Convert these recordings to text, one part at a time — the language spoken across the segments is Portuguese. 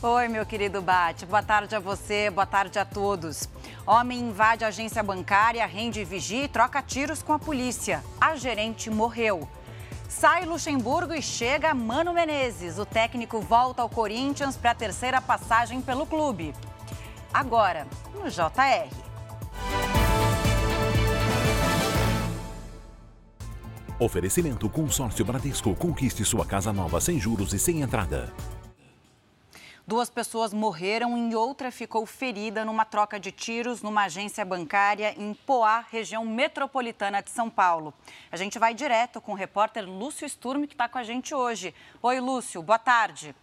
Oi, meu querido Bate. Boa tarde a você, boa tarde a todos. Homem invade a agência bancária, rende vigia e troca tiros com a polícia. A gerente morreu. Sai Luxemburgo e chega Mano Menezes. O técnico volta ao Corinthians para a terceira passagem pelo clube. Agora, no JR. Oferecimento Consórcio Bradesco. Conquiste sua casa nova sem juros e sem entrada. Duas pessoas morreram e outra ficou ferida numa troca de tiros numa agência bancária em Poá, região metropolitana de São Paulo. A gente vai direto com o repórter Lúcio Sturm, que está com a gente hoje. Oi, Lúcio, boa tarde.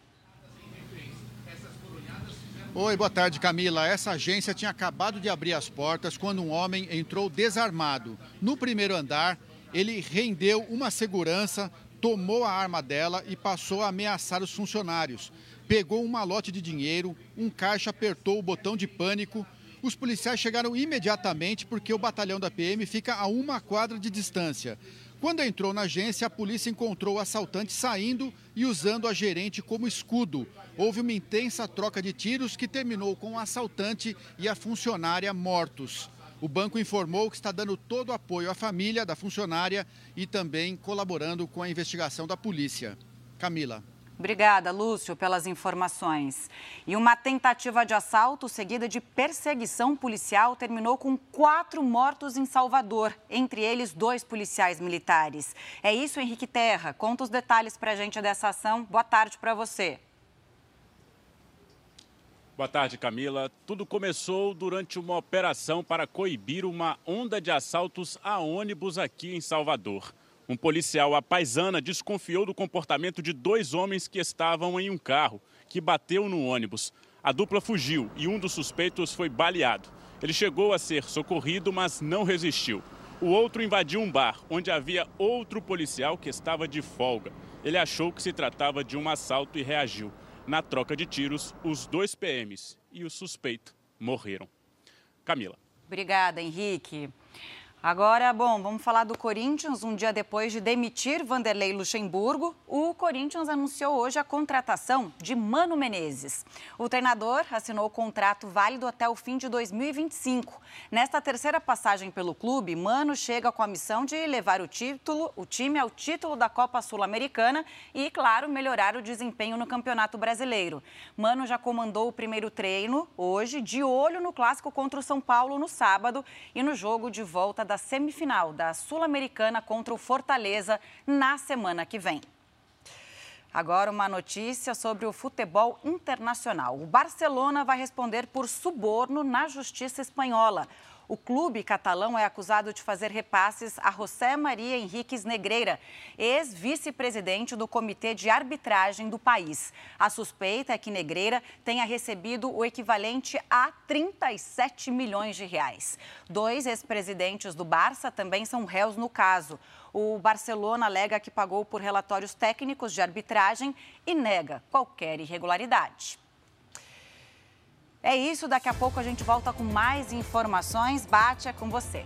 Oi, boa tarde, Camila. Essa agência tinha acabado de abrir as portas quando um homem entrou desarmado. No primeiro andar, ele rendeu uma segurança, tomou a arma dela e passou a ameaçar os funcionários pegou um malote de dinheiro, um caixa apertou o botão de pânico. Os policiais chegaram imediatamente porque o batalhão da PM fica a uma quadra de distância. Quando entrou na agência, a polícia encontrou o assaltante saindo e usando a gerente como escudo. Houve uma intensa troca de tiros que terminou com o assaltante e a funcionária mortos. O banco informou que está dando todo o apoio à família da funcionária e também colaborando com a investigação da polícia. Camila. Obrigada, Lúcio, pelas informações. E uma tentativa de assalto seguida de perseguição policial terminou com quatro mortos em Salvador, entre eles dois policiais militares. É isso, Henrique Terra. Conta os detalhes para a gente dessa ação. Boa tarde para você. Boa tarde, Camila. Tudo começou durante uma operação para coibir uma onda de assaltos a ônibus aqui em Salvador. Um policial apaisana desconfiou do comportamento de dois homens que estavam em um carro, que bateu no ônibus. A dupla fugiu e um dos suspeitos foi baleado. Ele chegou a ser socorrido, mas não resistiu. O outro invadiu um bar, onde havia outro policial que estava de folga. Ele achou que se tratava de um assalto e reagiu. Na troca de tiros, os dois PMs e o suspeito morreram. Camila. Obrigada, Henrique. Agora, bom, vamos falar do Corinthians. Um dia depois de demitir Vanderlei Luxemburgo, o Corinthians anunciou hoje a contratação de Mano Menezes. O treinador assinou o contrato válido até o fim de 2025. Nesta terceira passagem pelo clube, Mano chega com a missão de levar o título, o time ao título da Copa Sul-Americana e, claro, melhorar o desempenho no Campeonato Brasileiro. Mano já comandou o primeiro treino hoje, de olho no clássico contra o São Paulo no sábado e no jogo de volta da da semifinal da Sul-Americana contra o Fortaleza na semana que vem. Agora, uma notícia sobre o futebol internacional. O Barcelona vai responder por suborno na justiça espanhola. O clube catalão é acusado de fazer repasses a José Maria Henriques Negreira, ex-vice-presidente do Comitê de Arbitragem do país. A suspeita é que Negreira tenha recebido o equivalente a 37 milhões de reais. Dois ex-presidentes do Barça também são réus no caso. O Barcelona alega que pagou por relatórios técnicos de arbitragem e nega qualquer irregularidade. É isso, daqui a pouco a gente volta com mais informações. Bate é com você.